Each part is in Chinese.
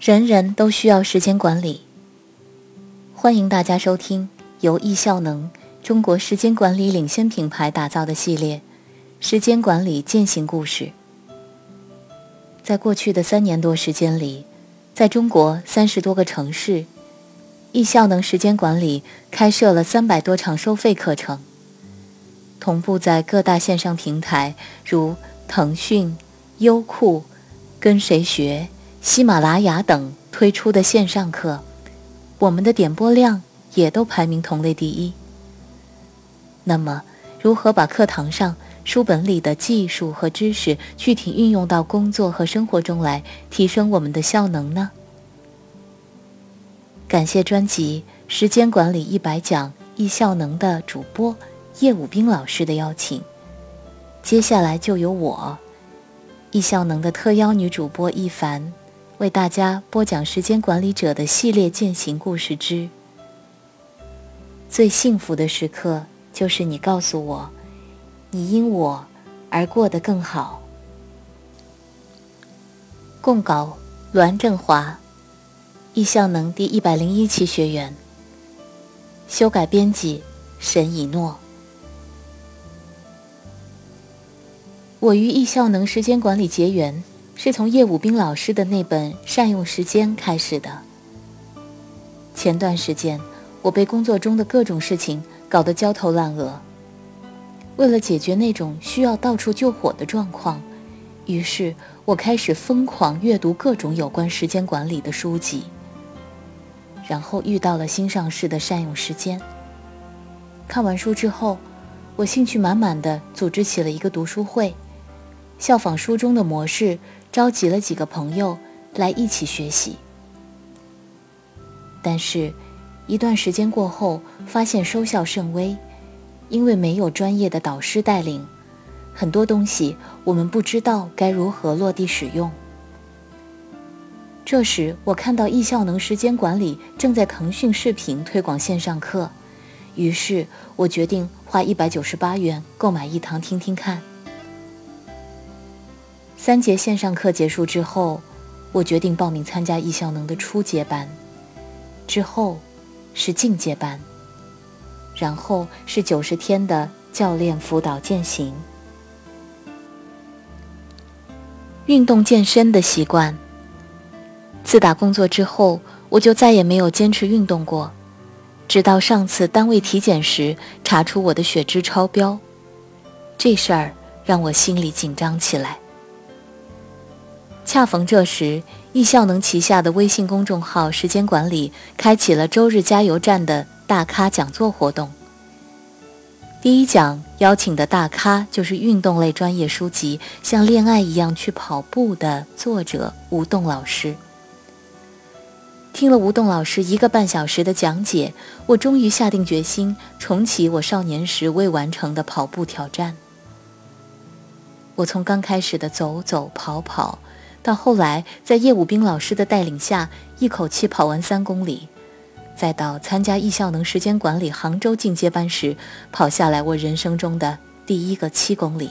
人人都需要时间管理。欢迎大家收听由易效能中国时间管理领先品牌打造的系列《时间管理践行故事》。在过去的三年多时间里，在中国三十多个城市，易效能时间管理开设了三百多场收费课程，同步在各大线上平台如腾讯、优酷、跟谁学。喜马拉雅等推出的线上课，我们的点播量也都排名同类第一。那么，如何把课堂上书本里的技术和知识具体运用到工作和生活中来，提升我们的效能呢？感谢专辑《时间管理一百讲易效能》的主播叶武兵老师的邀请，接下来就由我易效能的特邀女主播一凡。为大家播讲时间管理者的系列践行故事之最幸福的时刻，就是你告诉我，你因我而过得更好。供稿：栾振华，易效能第一百零一期学员。修改编辑：沈以诺。我与易效能时间管理结缘。是从叶武兵老师的那本《善用时间》开始的。前段时间，我被工作中的各种事情搞得焦头烂额。为了解决那种需要到处救火的状况，于是我开始疯狂阅读各种有关时间管理的书籍。然后遇到了新上市的《善用时间》。看完书之后，我兴趣满满的组织起了一个读书会，效仿书中的模式。召集了几个朋友来一起学习，但是，一段时间过后，发现收效甚微，因为没有专业的导师带领，很多东西我们不知道该如何落地使用。这时，我看到易效能时间管理正在腾讯视频推广线上课，于是我决定花一百九十八元购买一堂听听看。三节线上课结束之后，我决定报名参加易效能的初阶班，之后是进阶班，然后是九十天的教练辅导践行。运动健身的习惯，自打工作之后，我就再也没有坚持运动过，直到上次单位体检时查出我的血脂超标，这事儿让我心里紧张起来。恰逢这时，易效能旗下的微信公众号“时间管理”开启了周日加油站的大咖讲座活动。第一讲邀请的大咖就是运动类专业书籍《像恋爱一样去跑步》的作者吴栋老师。听了吴栋老师一个半小时的讲解，我终于下定决心重启我少年时未完成的跑步挑战。我从刚开始的走走跑跑。到后来，在叶武兵老师的带领下，一口气跑完三公里；再到参加易效能时间管理杭州进阶班时，跑下来我人生中的第一个七公里。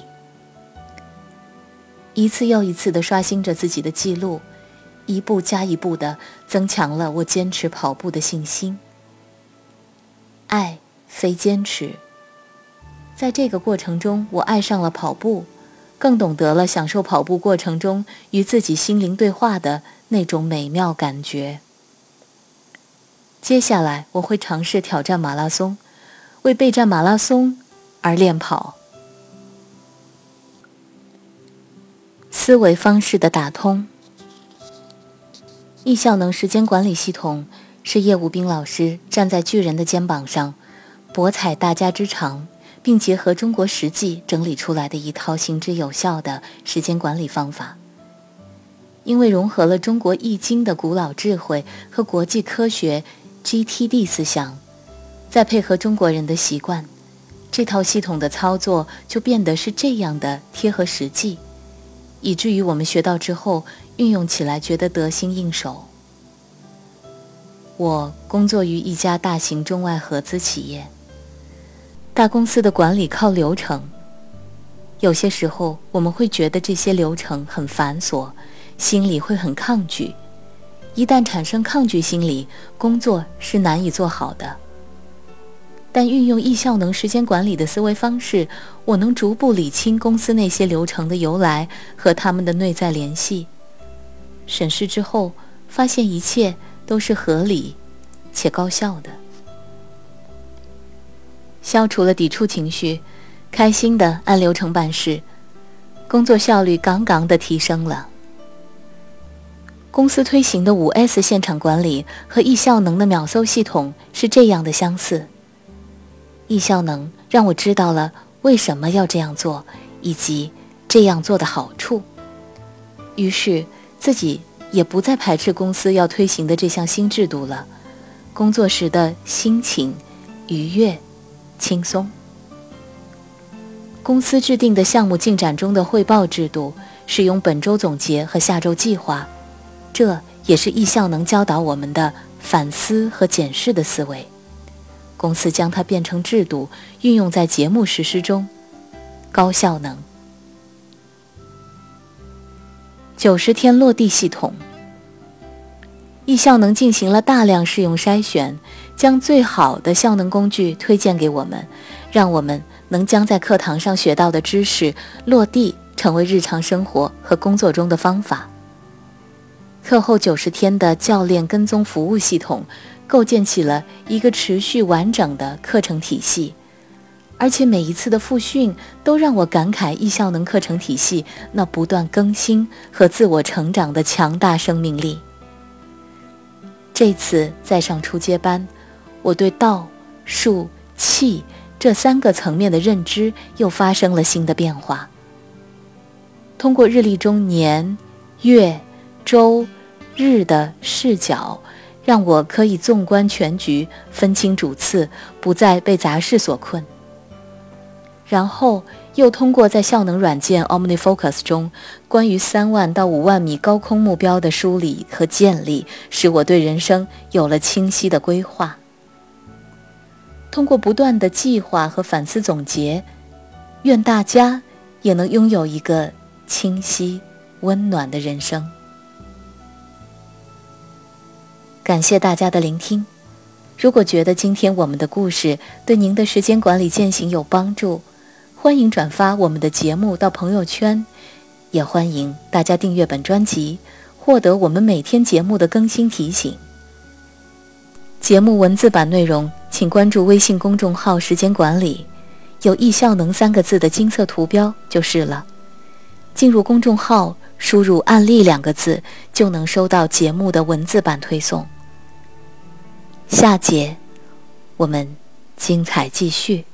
一次又一次地刷新着自己的记录，一步加一步地增强了我坚持跑步的信心。爱非坚持，在这个过程中，我爱上了跑步。更懂得了享受跑步过程中与自己心灵对话的那种美妙感觉。接下来我会尝试挑战马拉松，为备战马拉松而练跑。思维方式的打通，易效能时间管理系统是叶武兵老师站在巨人的肩膀上，博采大家之长。并结合中国实际整理出来的一套行之有效的时间管理方法。因为融合了中国易经的古老智慧和国际科学 GTD 思想，再配合中国人的习惯，这套系统的操作就变得是这样的贴合实际，以至于我们学到之后运用起来觉得得心应手。我工作于一家大型中外合资企业。大公司的管理靠流程，有些时候我们会觉得这些流程很繁琐，心里会很抗拒，一旦产生抗拒心理，工作是难以做好的。但运用易效能时间管理的思维方式，我能逐步理清公司那些流程的由来和他们的内在联系。审视之后，发现一切都是合理且高效的，消除了抵触情绪，开心的按流程办事，工作效率杠杠的提升了。公司推行的五 S 现场管理和易效能的秒搜系统是这样的相似。易效能让我知道了为什么要这样做，以及这样做的好处。于是自己也不再排斥公司要推行的这项新制度了。工作时的心情愉悦、轻松。公司制定的项目进展中的汇报制度，使用本周总结和下周计划，这也是易效能教导我们的反思和检视的思维。公司将它变成制度，运用在节目实施中，高效能。九十天落地系统，易效能进行了大量试用筛选，将最好的效能工具推荐给我们，让我们能将在课堂上学到的知识落地，成为日常生活和工作中的方法。课后九十天的教练跟踪服务系统。构建起了一个持续完整的课程体系，而且每一次的复训都让我感慨易效能课程体系那不断更新和自我成长的强大生命力。这次在上初阶班，我对道、术、气这三个层面的认知又发生了新的变化。通过日历中年、月、周、日的视角。让我可以纵观全局，分清主次，不再被杂事所困。然后又通过在效能软件 OmniFocus 中关于三万到五万米高空目标的梳理和建立，使我对人生有了清晰的规划。通过不断的计划和反思总结，愿大家也能拥有一个清晰、温暖的人生。感谢大家的聆听。如果觉得今天我们的故事对您的时间管理践行有帮助，欢迎转发我们的节目到朋友圈，也欢迎大家订阅本专辑，获得我们每天节目的更新提醒。节目文字版内容，请关注微信公众号“时间管理”，有“易效能”三个字的金色图标就是了。进入公众号，输入“案例”两个字，就能收到节目的文字版推送。下节，我们精彩继续。